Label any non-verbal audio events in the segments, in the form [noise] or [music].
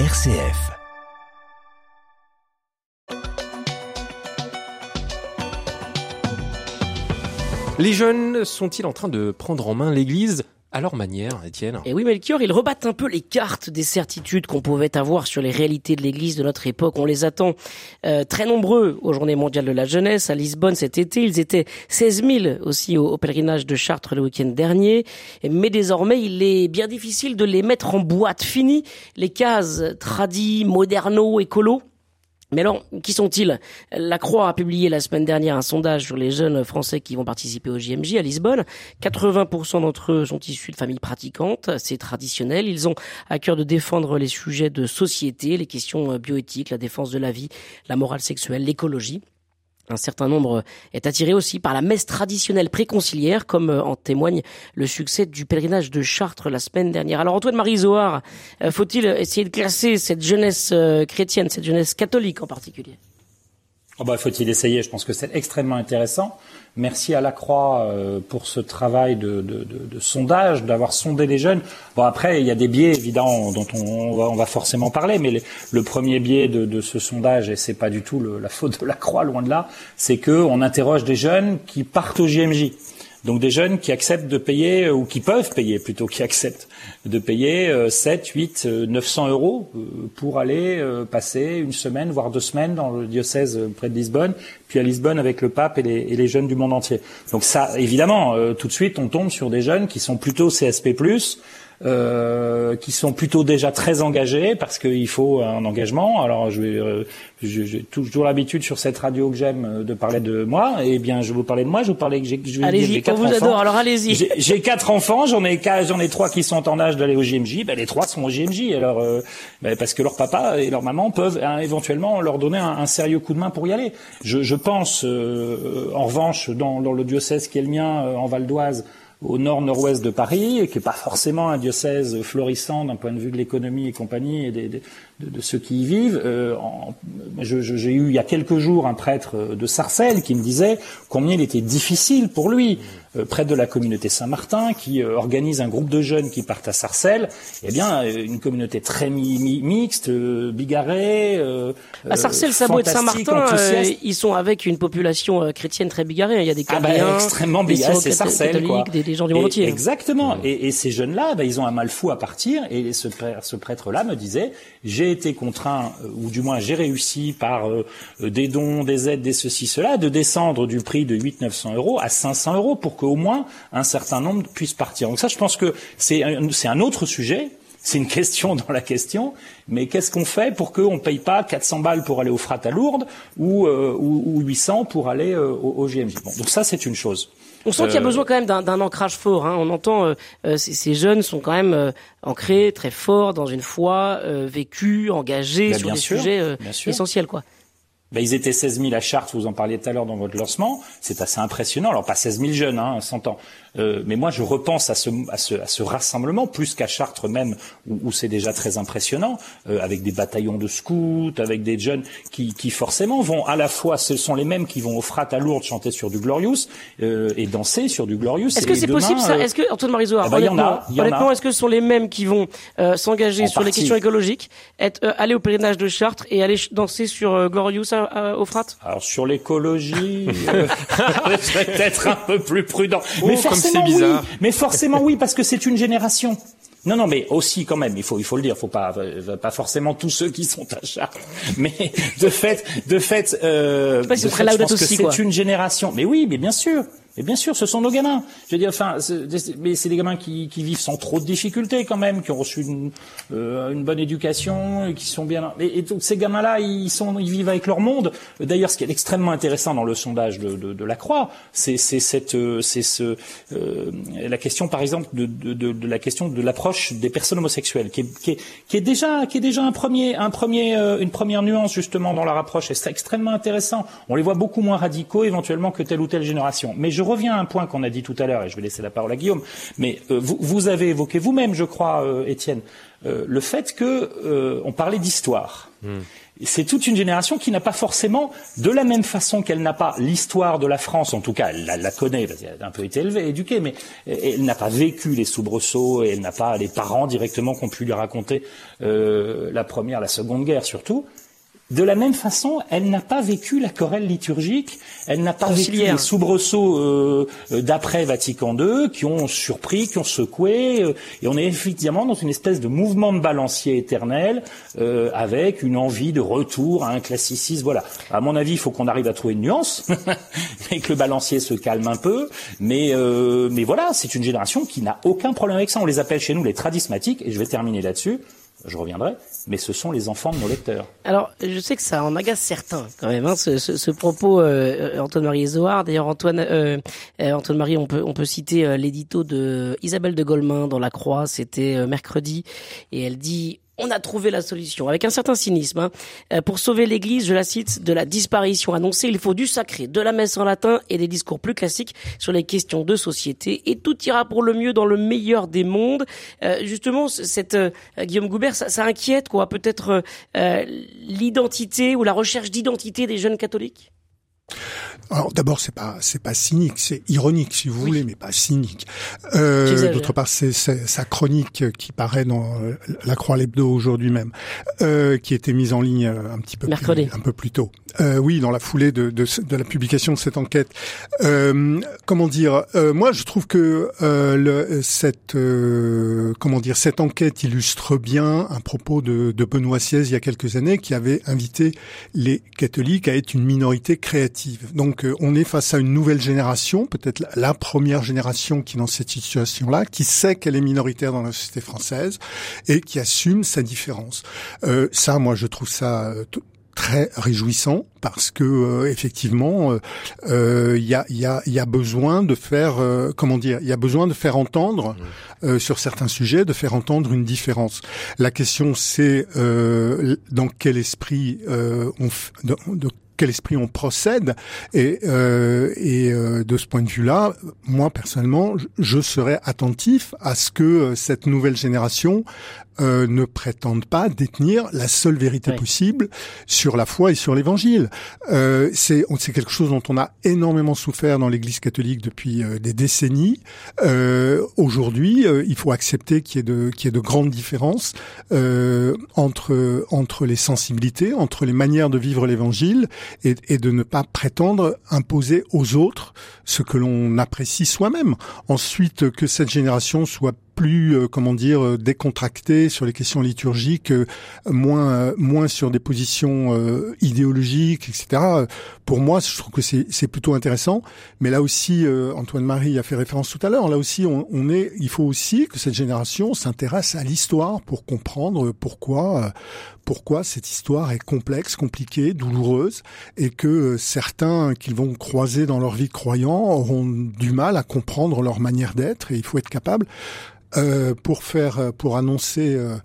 RCF. Les jeunes sont-ils en train de prendre en main l'Église? À leur manière, Étienne Et oui, Melchior, ils rebattent un peu les cartes des certitudes qu'on pouvait avoir sur les réalités de l'Église de notre époque. On les attend euh, très nombreux aux Journées mondiales de la jeunesse à Lisbonne cet été. Ils étaient 16 000 aussi au, pèlerinage de Chartres le week-end dernier. Mais désormais, il est bien difficile de les mettre en boîte. Fini les cases tradis, moderno, écolo. Mais alors, qui sont-ils? La Croix a publié la semaine dernière un sondage sur les jeunes Français qui vont participer au JMJ à Lisbonne. 80% d'entre eux sont issus de familles pratiquantes, c'est traditionnel. Ils ont à cœur de défendre les sujets de société, les questions bioéthiques, la défense de la vie, la morale sexuelle, l'écologie. Un certain nombre est attiré aussi par la messe traditionnelle préconciliaire, comme euh, en témoigne le succès du pèlerinage de Chartres la semaine dernière. Alors Antoine-Marie Zohar, euh, faut-il essayer de classer cette jeunesse euh, chrétienne, cette jeunesse catholique en particulier? Oh Faut-il essayer? Je pense que c'est extrêmement intéressant. Merci à la Croix pour ce travail de, de, de, de sondage, d'avoir sondé les jeunes. Bon après, il y a des biais évidents dont on, va, on va, forcément parler, mais le, le premier biais de, ce sondage, et c'est pas du tout le, la faute de la Croix, loin de là, c'est que on interroge des jeunes qui partent au JMJ. Donc des jeunes qui acceptent de payer, ou qui peuvent payer plutôt, qui acceptent de payer 7, 8, 900 euros pour aller passer une semaine, voire deux semaines dans le diocèse près de Lisbonne, puis à Lisbonne avec le pape et les, et les jeunes du monde entier. Donc ça, évidemment, tout de suite, on tombe sur des jeunes qui sont plutôt CSP+, euh, qui sont plutôt déjà très engagés parce qu'il faut un engagement. Alors je vais, euh, j'ai toujours l'habitude sur cette radio que j'aime euh, de parler de moi. Eh bien, je vais vous parler de moi. Je vous parler que j'ai, allez-y, quatre vous enfants. adore. Alors allez-y. J'ai quatre enfants. J'en ai j'en ai trois qui sont en âge d'aller au JMJ. Ben, les trois sont au JMJ. Alors euh, ben, parce que leur papa et leur maman peuvent hein, éventuellement leur donner un, un, sérieux coup de main pour y aller. Je, je pense, euh, en revanche, dans, dans, le diocèse qui est le mien, en Val d'Oise au nord-nord-ouest de Paris, qui n'est pas forcément un diocèse florissant d'un point de vue de l'économie et compagnie et de, ceux qui y vivent. Euh, J'ai eu il y a quelques jours un prêtre de Sarcelles qui me disait combien il était difficile pour lui, près de la communauté Saint-Martin, qui euh, organise un groupe de jeunes qui partent à Sarcelles. Eh bien, euh, une communauté très mi mi mixte, euh, bigarrée. à Sarcelles, Sabot et Saint-Martin, ils sont avec une population chrétienne très bigarée. Il y a des Chaldéens, ah bah, extrêmement bigarrés, c'est Sarcelles, quoi. Des, des, gens du monde entier. Exactement. Et, et, ces jeunes-là, bah, ils ont un mal fou à partir. Et ce, ce prêtre-là me disait, j'ai été contraint, ou du moins j'ai réussi par euh, des dons, des aides, des ceci, cela, de descendre du prix de 800-900 euros à 500 euros pour qu'au moins un certain nombre puissent partir. Donc ça, je pense que c'est un, un autre sujet. C'est une question dans la question, mais qu'est-ce qu'on fait pour qu'on ne paye pas 400 balles pour aller au Frat à Lourdes ou, euh, ou, ou 800 pour aller euh, au, au, GMJ bon, Donc ça, c'est une chose. On sent qu'il y a besoin quand même d'un ancrage fort. Hein. On entend euh, ces, ces, jeunes sont quand même euh, ancrés très fort dans une foi euh, vécue, engagée ben, sur des sûr, sujets essentiels, quoi. Ben, ils étaient 16 000 à Chartres, vous en parliez tout à l'heure dans votre lancement. C'est assez impressionnant. Alors pas 16 000 jeunes, hein, 100 ans. Euh, mais moi, je repense à ce, à ce, à ce rassemblement, plus qu'à Chartres même, où, où c'est déjà très impressionnant, euh, avec des bataillons de scouts, avec des jeunes qui, qui, forcément vont à la fois, ce sont les mêmes qui vont au frat à Lourdes chanter sur du Glorious euh, et danser sur du Glorious. Est-ce que c'est possible ça Est-ce que Antoine Marizoire, eh ben, honnêtement, y honnêtement est-ce que ce sont les mêmes qui vont euh, s'engager sur partie. les questions écologiques, être, aller au pèlerinage de Chartres et aller danser sur Glorious à, à, au frat? Alors sur l'écologie, [laughs] je serais peut-être un peu plus prudent. Oh, mais c'est bizarre. Oui. Mais forcément oui, parce que c'est une génération. Non, non, mais aussi quand même, il faut, il faut le dire, faut pas, pas forcément tous ceux qui sont à Chartres, mais de fait, de fait, euh, de fait je pense que c'est une génération. Mais oui, mais bien sûr, et bien sûr, ce sont nos gamins. Je veux dire, enfin, mais c'est des gamins qui, qui, vivent sans trop de difficultés quand même, qui ont reçu une, euh, une bonne éducation, et qui sont bien. Et, donc ces gamins-là, ils sont, ils vivent avec leur monde. D'ailleurs, ce qui est extrêmement intéressant dans le sondage de, de, de la Croix, c'est cette, c'est ce, euh, la question, par exemple, de, de, de la question de l'approche des personnes homosexuelles, qui est, qui est, qui est, déjà, qui est déjà un premier, un premier, euh, une première nuance justement dans leur approche. Et c'est extrêmement intéressant. On les voit beaucoup moins radicaux éventuellement que telle ou telle génération. Mais je reviens à un point qu'on a dit tout à l'heure, et je vais laisser la parole à Guillaume, mais euh, vous, vous, avez évoqué vous-même, je crois, euh, Étienne, euh, le fait que on parlait d'histoire. Hmm. C'est toute une génération qui n'a pas forcément, de la même façon qu'elle n'a pas l'histoire de la France, en tout cas, elle la, connaît parce qu'elle a un peu été élevée, éduquée, mais elle n'a pas vécu les soubresauts et elle n'a pas les parents directement qui ont pu lui raconter la première, la seconde guerre surtout. De la même façon, elle n'a pas vécu la chorale liturgique, elle n'a pas vécu les soubresauts euh, euh, d'après Vatican II qui ont surpris, qui ont secoué, euh, et on est effectivement dans une espèce de mouvement de balancier éternel avec une envie de retour à un classicisme. Voilà. À mon avis, il faut qu'on arrive à trouver une nuance [laughs] et que le balancier se calme un peu. Mais mais voilà, c'est une génération qui n'a aucun problème avec ça. On les appelle chez nous les tradismatiques, et je vais terminer là-dessus je reviendrai, mais ce sont les enfants de nos lecteurs. Alors, je sais que ça en agace certains quand même, hein, ce, propos euh, Antoine-Marie Zohar. D'ailleurs, Antoine, euh, euh, Antoine-Marie, on peut, on peut citer l'édito de Isabelle de Golemin dans La Croix, c'était mercredi, et elle dit on a trouvé la solution, avec un certain cynisme. Hein. Euh, pour sauver l'Église, je la cite, de la disparition annoncée, il faut du sacré, de la messe en latin et des discours plus classiques sur les questions de société. Et tout ira pour le mieux dans le meilleur des mondes. Euh, justement, cette euh, Guillaume Goubert, ça, ça inquiète quoi Peut-être l'identité ou la recherche d'identité des jeunes catholiques? Alors d'abord c'est pas c'est pas cynique, c'est ironique si vous voulez, mais pas cynique. Euh, D'autre part c'est sa chronique qui paraît dans euh, la Croix l'hebdo aujourd'hui même, euh, qui était mise en ligne euh, un petit peu Mercredi. Plus, un peu plus tôt. Euh, oui, dans la foulée de, de, de, la publication de cette enquête. Euh, comment dire Moi je trouve que le, cette comment dire cette enquête illustre bien un propos de, de Benoît XVI il y a quelques années qui avait invité les catholiques à être une minorité créative. Donc donc euh, on est face à une nouvelle génération, peut-être la première génération qui est dans cette situation-là, qui sait qu'elle est minoritaire dans la société française et qui assume sa différence. Euh, ça, moi, je trouve ça euh, très réjouissant parce que effectivement il y, a, y, a, y, a, besoin de faire comment dire il y a besoin de faire entendre mmh. sur certains sujets de faire entendre une différence la question c'est dans quel esprit on de, de quel esprit on procède. Et, euh, et euh, de ce point de vue-là, moi personnellement, je serais attentif à ce que euh, cette nouvelle génération euh, ne prétendent pas détenir la seule vérité possible sur la foi et sur l'Évangile. Euh, c'est c'est quelque chose dont on a énormément souffert dans l'Église catholique depuis euh, des décennies. Euh, aujourd'hui, il faut accepter qu'il y ait de qu'il y ait de grandes différences entre entre les sensibilités, entre les manières de vivre l'Évangile et, et de ne pas prétendre imposer aux autres ce que l'on apprécie soi-même. Ensuite, que cette génération soit plus, euh, comment dire, euh, décontracté sur les questions liturgiques, euh, moins, moins sur des positions idéologiques, etc. Pour moi, je trouve que c'est plutôt intéressant. Mais là aussi, Antoine Marie a fait référence tout à l'heure. Là aussi, on, on, est, il faut aussi que cette génération s'intéresse à l'histoire pour comprendre pourquoi, pourquoi cette histoire est complexe, compliquée, douloureuse, et que certains qu'ils vont croiser dans leur vie de croyants auront du mal à comprendre leur manière d'être. Et il faut être capable euh, pour faire, euh, pour annoncer, euh,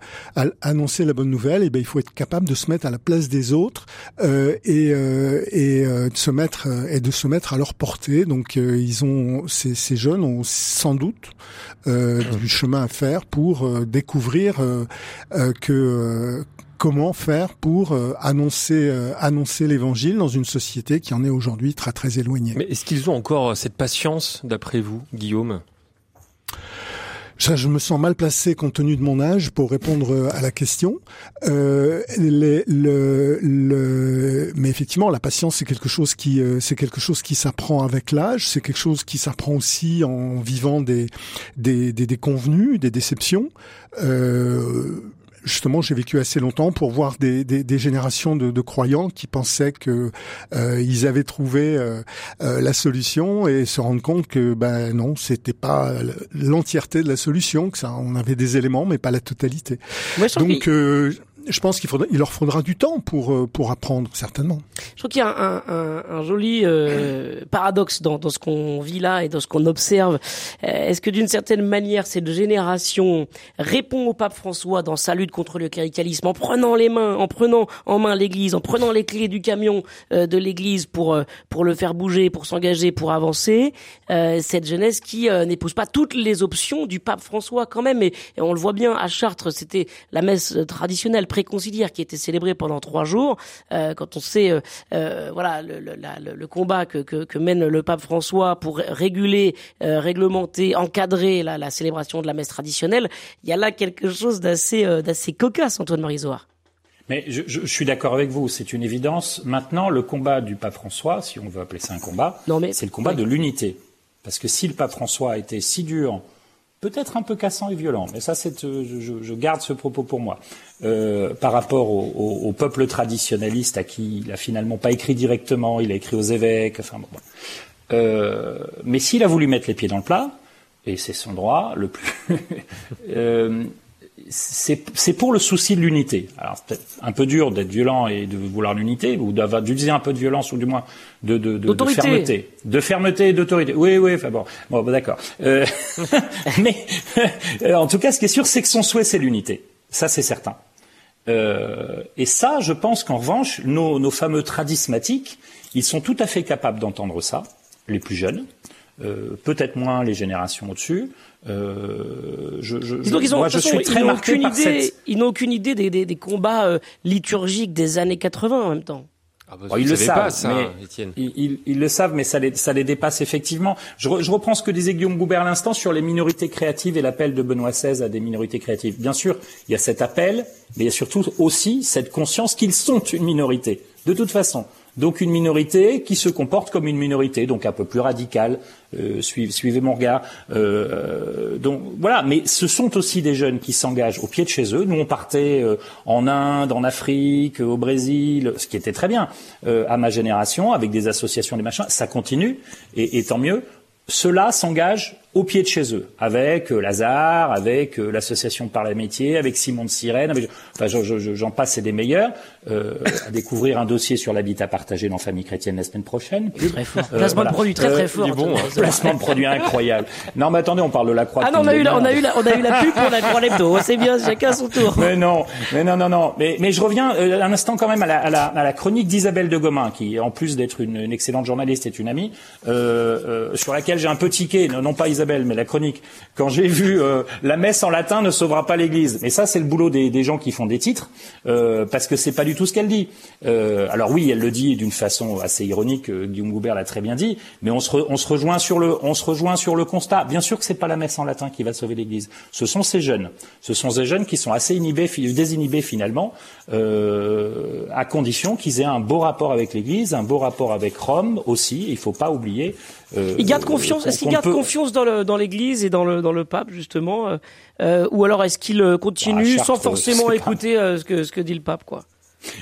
annoncer la bonne nouvelle, et eh ben il faut être capable de se mettre à la place des autres euh, et, et de se mettre et de se mettre à leur portée. Donc ils ont, ces, ces, jeunes ont sans doute du chemin à faire pour découvrir que comment faire pour annoncer annoncer l'évangile dans une société qui en est aujourd'hui très très éloignée. Mais est-ce qu'ils ont encore cette patience d'après vous, Guillaume? Ça, je me sens mal placé compte tenu de mon âge pour répondre euh, à la question. Euh, les, le, le, mais effectivement, la patience, c'est quelque chose qui, euh, c'est quelque chose qui s'apprend avec l'âge. C'est quelque chose qui s'apprend aussi en vivant des des, des, des convenus, des déceptions. Euh, justement, j'ai vécu assez longtemps pour voir des, des, des générations de, de, croyants qui pensaient que euh, ils avaient trouvé euh, euh, la solution et se rendre compte que ben non, c'était pas l'entièreté de la solution, que ça, on avait des éléments mais pas la totalité. Donc je pense qu'il il leur faudra du temps pour euh, pour apprendre certainement. Je trouve qu'il y a un, un, un joli euh, paradoxe dans, dans ce qu'on vit là et dans ce qu'on observe. Euh, est-ce que d'une certaine manière cette génération répond au pape François dans sa lutte contre le cléricalisme en prenant les mains, en prenant en main l'Église, en prenant les clés du camion de l'Église pour pour le faire bouger, pour s'engager, pour avancer. cette jeunesse qui n'épouse pas toutes les options du pape François quand même, et on le voit bien à Chartres, c'était la messe traditionnelle préconciliaire qui était célébrée pendant trois jours. Euh, quand on sait, euh, euh, voilà, le, le, le, combat que, que, que, mène le pape François pour réguler, réglementer, encadrer la, la, célébration de la messe traditionnelle, il y a là quelque chose d'assez d'assez cocasse, Antoine Marizoire. Mais je, je, je suis d'accord avec vous, c'est une évidence. Maintenant, le combat du pape François, si on veut appeler ça un combat, c'est le combat de l'unité. Parce que si le pape François a été si dur peut-être un peu cassant et violent, mais ça, c'est, euh, je, je, garde ce propos pour moi. Euh, par rapport au, au, au, peuple traditionnaliste à qui il a finalement pas écrit directement, il a écrit aux évêques, enfin bon. Euh, mais s'il a voulu mettre les pieds dans le plat, et c'est son droit le plus, [laughs] euh, c'est pour le souci de l'unité. Alors c'est peut-être un peu dur d'être violent et de vouloir l'unité, ou d'utiliser un peu de violence, ou du moins de, de, de, de fermeté, de fermeté et d'autorité. Oui, oui, enfin bon, bon, bah, d'accord. Euh, [laughs] mais euh, en tout cas, ce qui est sûr, c'est que son souhait, c'est l'unité. Ça, c'est certain. Euh, et ça, je pense qu'en revanche, nos, nos fameux tradismatiques, ils sont tout à fait capables d'entendre ça, les plus jeunes, euh, peut-être moins les générations au-dessus. Euh, je, je, donc ils ont, moi, je suis très ils n'ont aucune idée, cette... ils n'ont aucune idée des, des, des combats euh, liturgiques des années 80 en même temps. Ah bah, bon, ils le savent, pas, ça, mais ils, ils, ils, le savent, mais ça les, ça les dépasse effectivement. Je, re, je reprends ce que disait Guillaume Goubert à l'instant sur les minorités créatives et l'appel de Benoît XVI à des minorités créatives. Bien sûr, il y a cet appel, mais il y a surtout aussi cette conscience qu'ils sont une minorité. De toute façon, donc une minorité qui se comporte comme une minorité, donc un peu plus radicale. Euh, suivez, mon regard. Euh, donc voilà, mais ce sont aussi des jeunes qui s'engagent au pied de chez eux. Nous, on partait euh, en Inde, en Afrique, au Brésil, ce qui était très bien à ma génération, avec des associations, des machins. Ça continue, et, et tant mieux. Ceux-là s'engagent au pied de chez eux, avec euh, Lazare, avec euh, l'association par les métiers, avec Simon de Sirène, avec, enfin j'en passe, c'est des meilleurs, euh, à découvrir un dossier sur l'habitat partagé dans Famille chrétienne la semaine prochaine. Très fort. Euh, placement voilà. de produit très très fort. Bon, hein, placement de produit incroyable. Non mais attendez, on parle de la croix. Ah non, on a eu la, on a eu la, on a eu la pub pour la pour l'hebdo. C'est bien, chacun son tour. Mais non, mais non, non, non. Mais, mais je reviens euh, un instant quand même à la, à la, à la chronique d'Isabelle de Gomin, qui en plus d'être une, une, excellente journaliste est une amie, sur laquelle j'ai un peu tiqué, non, non pas Isabelle, mais la chronique quand j'ai vu euh, la messe en latin ne sauvera pas l'Église. Mais ça, c'est le boulot des, des, gens qui font des titres, euh, parce que c'est pas du tout ce qu'elle dit. Euh, alors oui, elle le dit d'une façon assez ironique. Euh, Guillaume Goubert l'a très bien dit, mais on se, re, on se rejoint sur le, on se rejoint sur le constat. Bien sûr que c'est pas la messe en latin qui va sauver l'Église. Ce sont ces jeunes. Ce sont ces jeunes qui sont assez inhibés, désinhibés finalement, euh, à condition qu'ils aient un beau rapport avec l'Église, un beau rapport avec Rome aussi. Il faut pas oublier. Euh, ils gardent confiance. Est-ce qu'ils gardent peut... confiance dans le dans l'Église et dans le dans le pape justement, euh, euh, ou alors est-ce qu'ils continuent bah, sans forcément écouter pas... ce que ce que dit le pape quoi?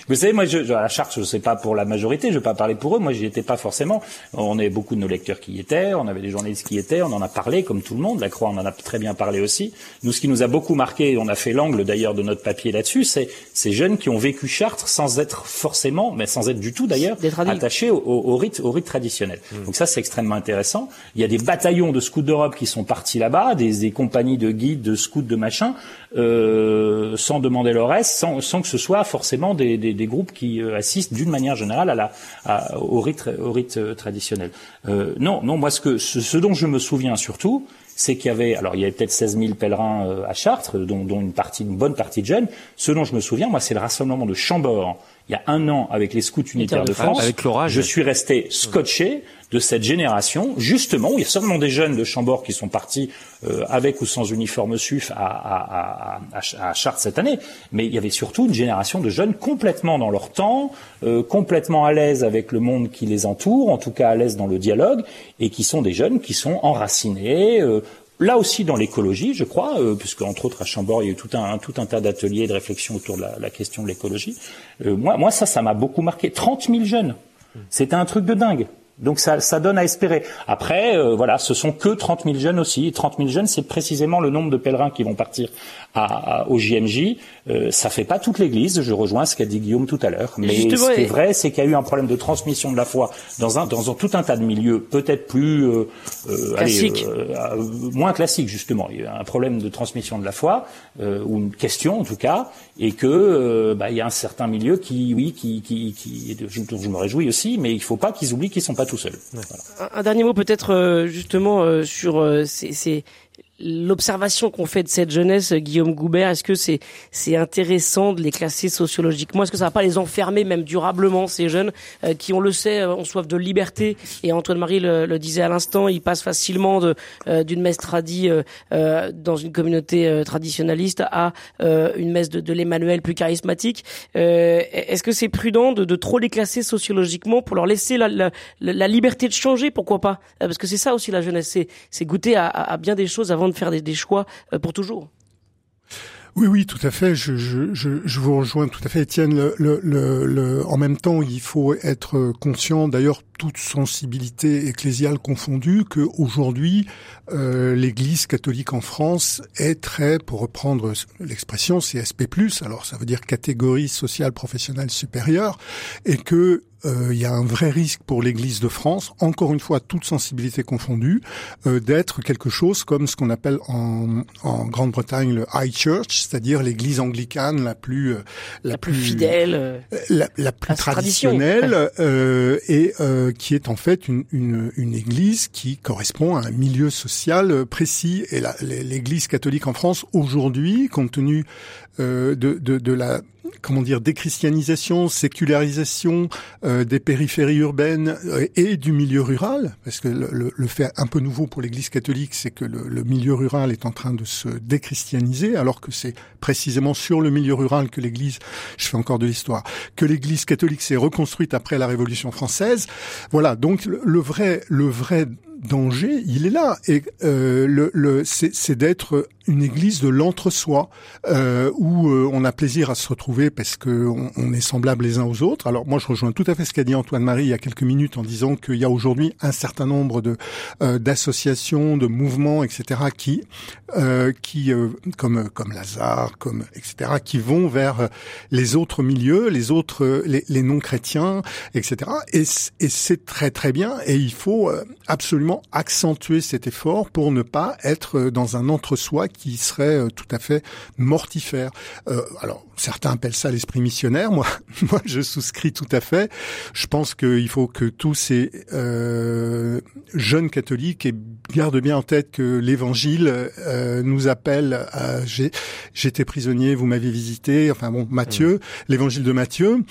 Vous savez, moi, je, à la charte, je ne sais pas pour la majorité, je ne vais pas parler pour eux. Moi, j'y étais pas forcément. On avait beaucoup de nos lecteurs qui y étaient, on avait des journalistes qui y étaient, on en a parlé comme tout le monde. La Croix, on en a très bien parlé aussi. Nous, ce qui nous a beaucoup marqué, on a fait l'angle d'ailleurs de notre papier là-dessus, c'est ces jeunes qui ont vécu Chartres sans être forcément, mais sans être du tout d'ailleurs, attachés au, au, au, rite, au rite traditionnel. Mmh. Donc ça, c'est extrêmement intéressant. Il y a des bataillons de scouts d'Europe qui sont partis là-bas, des, des, compagnies de guides, de scouts, de machin, euh, sans demander leur reste, sans, sans, que ce soit forcément des, des, des groupes qui euh, assistent d'une manière générale à la, à, au rite, au rite euh, traditionnel. Euh, non, non, moi ce, que, ce, ce, dont je me souviens surtout, c'est qu'il y avait, alors il y avait peut-être 16 000 pèlerins euh, à Chartres, dont, dont, une partie, une bonne partie de jeunes. Ce dont je me souviens, moi, c'est le rassemblement de Chambord il y a un an avec les scouts unitaires de, de France. Avec je suis resté scotché de cette génération, justement, où il y a seulement des jeunes de Chambord qui sont partis euh, avec ou sans uniforme SUF à, à, à, à, Chartres cette année, mais il y avait surtout une génération de jeunes complètement dans leur temps, euh, complètement à l'aise avec le monde qui les entoure, en tout cas à l'aise dans le dialogue, et qui sont des jeunes qui sont enracinés, euh, Là aussi dans l'écologie, je crois, euh, puisque entre autres à Chambord, il y a eu tout un, tout un tas d'ateliers de réflexion autour de la, la question de l'écologie. Euh, moi, moi, ça, ça m'a beaucoup marqué. 30 000 jeunes. C'était un truc de dingue. Donc ça, ça donne à espérer. Après, euh, voilà, ce sont que 30 000 jeunes aussi. 30 000 jeunes, c'est précisément le nombre de pèlerins qui vont partir à, au JMJ. Euh, ça fait pas toute l'Église. Je rejoins ce qu'a dit Guillaume tout à l'heure. Mais ce qui est vrai, c'est qu'il y a eu un problème de transmission de la foi dans un dans un, tout un tas de milieux, peut-être plus euh, euh allez, euh, moins classique justement. Il y a un problème de transmission de la foi ou une question en tout cas, et que bah, il y a un certain milieu qui, oui, qui, qui, qui dont je me réjouis aussi, mais il faut pas qu'ils oublient qu'ils sont pas tout seuls. Voilà. Un, un, dernier mot peut-être justement sur ces, ces l'observation qu'on fait de cette jeunesse, Guillaume Goubert, est-ce que c'est c'est intéressant de les classer sociologiquement? Est-ce que ça va pas les enfermer même durablement ces jeunes euh, qui, on le sait, ont soif de liberté? Et Antoine Marie le, disait à l'instant, ils passent facilement de euh, d'une messe tradie euh, dans une communauté traditionnaliste à une messe de, de l'Emmanuel plus charismatique. est-ce que c'est prudent de, de, trop les classer sociologiquement pour leur laisser la, la, la liberté de changer? Pourquoi pas? Parce que c'est ça aussi la jeunesse, c'est c'est goûter à, à bien des choses avant de faire des, choix euh, pour toujours. Oui, oui, tout à fait. Je, je, je, vous rejoins tout à fait, Étienne. En même temps, il faut être conscient, d'ailleurs, toute sensibilité ecclésiale confondue, que aujourd'hui, euh, l'Église catholique en France est très, pour reprendre l'expression, CSP+, alors ça veut dire catégorie sociale professionnelle supérieure, et que euh, il y a un vrai risque pour l'Église de France, encore une fois, toute sensibilité confondue, euh, d'être quelque chose comme ce qu'on appelle en, en Grande-Bretagne le High Church, c'est-à-dire l'Église anglicane la plus euh, la, plus, fidèle, euh, la, la, plus traditionnelle, [laughs] et qui est en fait une, une, une, Église qui correspond à un milieu social précis. Et l'Église catholique en France aujourd'hui, compte tenu de, de, de la comment dire déchristianisation, sécularisation euh, des périphéries urbaines euh, et du milieu rural, parce que le, le, fait un peu nouveau pour l'Église catholique, c'est que le, le, milieu rural est en train de se déchristianiser, alors que c'est précisément sur le milieu rural que l'Église, je fais encore de l'histoire, que l'Église catholique s'est reconstruite après la Révolution française. Voilà, donc le vrai, le vrai danger, il est là. Et euh, le, le c'est d'être une église de l'entre-soi, euh, où euh, on a plaisir à se retrouver parce que on, est semblables les uns aux autres. Alors moi, je rejoins tout à fait ce qu'a dit Antoine-Marie il y a quelques minutes en disant qu'il y a aujourd'hui un certain nombre de euh, d'associations, de mouvements, etc., qui euh, qui comme comme Lazare, comme etc., qui vont vers les autres milieux, les autres les, les non chrétiens, etc. Et, et c'est très très bien. Et il faut absolument accentuer cet effort pour ne pas être euh, dans un entre-soi qui serait euh, tout à fait mortifère. Euh, alors, certains appellent ça l'esprit missionnaire. [laughs] Moi, moi, je souscris tout à fait. Je pense qu'il faut que tous ces jeunes catholiques gardent bien en tête que l'Évangile nous appelle à j'étais prisonnier, vous m'avez visité. Enfin bon, Matthieu, mmh. l'Évangile de Matthieu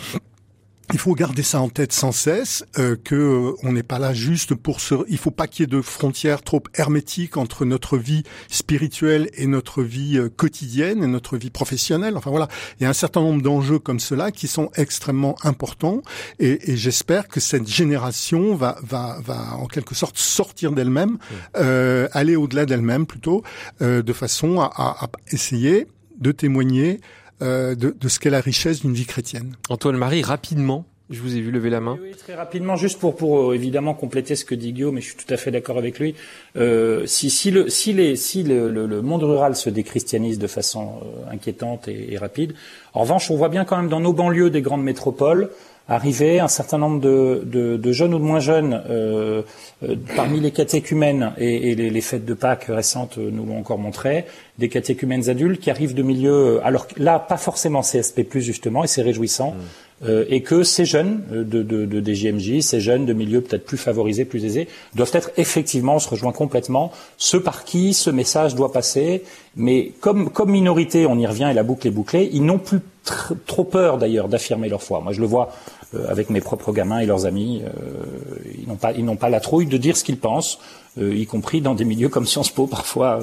il faut garder ça en tête sans cesse, euh, que euh, on n'est pas là juste pour se. Il faut pas qu'il y ait de frontières trop hermétiques entre notre vie spirituelle et notre vie euh, quotidienne et notre vie professionnelle. Enfin voilà, il y a un certain nombre d'enjeux comme cela qui sont extrêmement importants, et, et j'espère que cette génération va va va en quelque sorte sortir d'elle-même, euh, aller au-delà d'elle-même plutôt, euh, de façon à, à, à essayer de témoigner de, de, ce qu'est la richesse d'une vie chrétienne. Antoine-Marie, rapidement, je vous ai vu lever la main. Oui, très rapidement, juste pour, pour euh, évidemment compléter ce que dit Guillaume, mais je suis tout à fait d'accord avec lui. Euh, si, si, le, si, les, si le, le, monde rural se déchristianise de façon euh, inquiétante et, et, rapide, en revanche, on voit bien quand même dans nos banlieues des grandes métropoles arriver un certain nombre de, de, de jeunes ou de moins jeunes euh, euh, parmi les catéchumènes et, et les, les, fêtes de Pâques récentes nous l'ont encore montré, des catéchumènes adultes qui arrivent de milieux, alors là pas forcément CSP+, justement, et c'est réjouissant, mmh. euh, et que ces jeunes de, de, de DJMJ, ces jeunes de milieux peut-être plus favorisés, plus aisés, doivent être effectivement, on se rejoint complètement, ceux par qui ce message doit passer, mais comme, comme minorité, on y revient et la boucle est bouclée, ils n'ont plus trop peur d'ailleurs d'affirmer leur foi. Moi je le vois euh, avec mes propres gamins et leurs amis. Euh, ils n'ont pas, ils n'ont pas la trouille de dire ce qu'ils pensent, euh, y compris dans des milieux comme Sciences Po [laughs] parfois,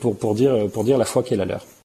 pour, pour dire, pour dire la foi qui est la leur.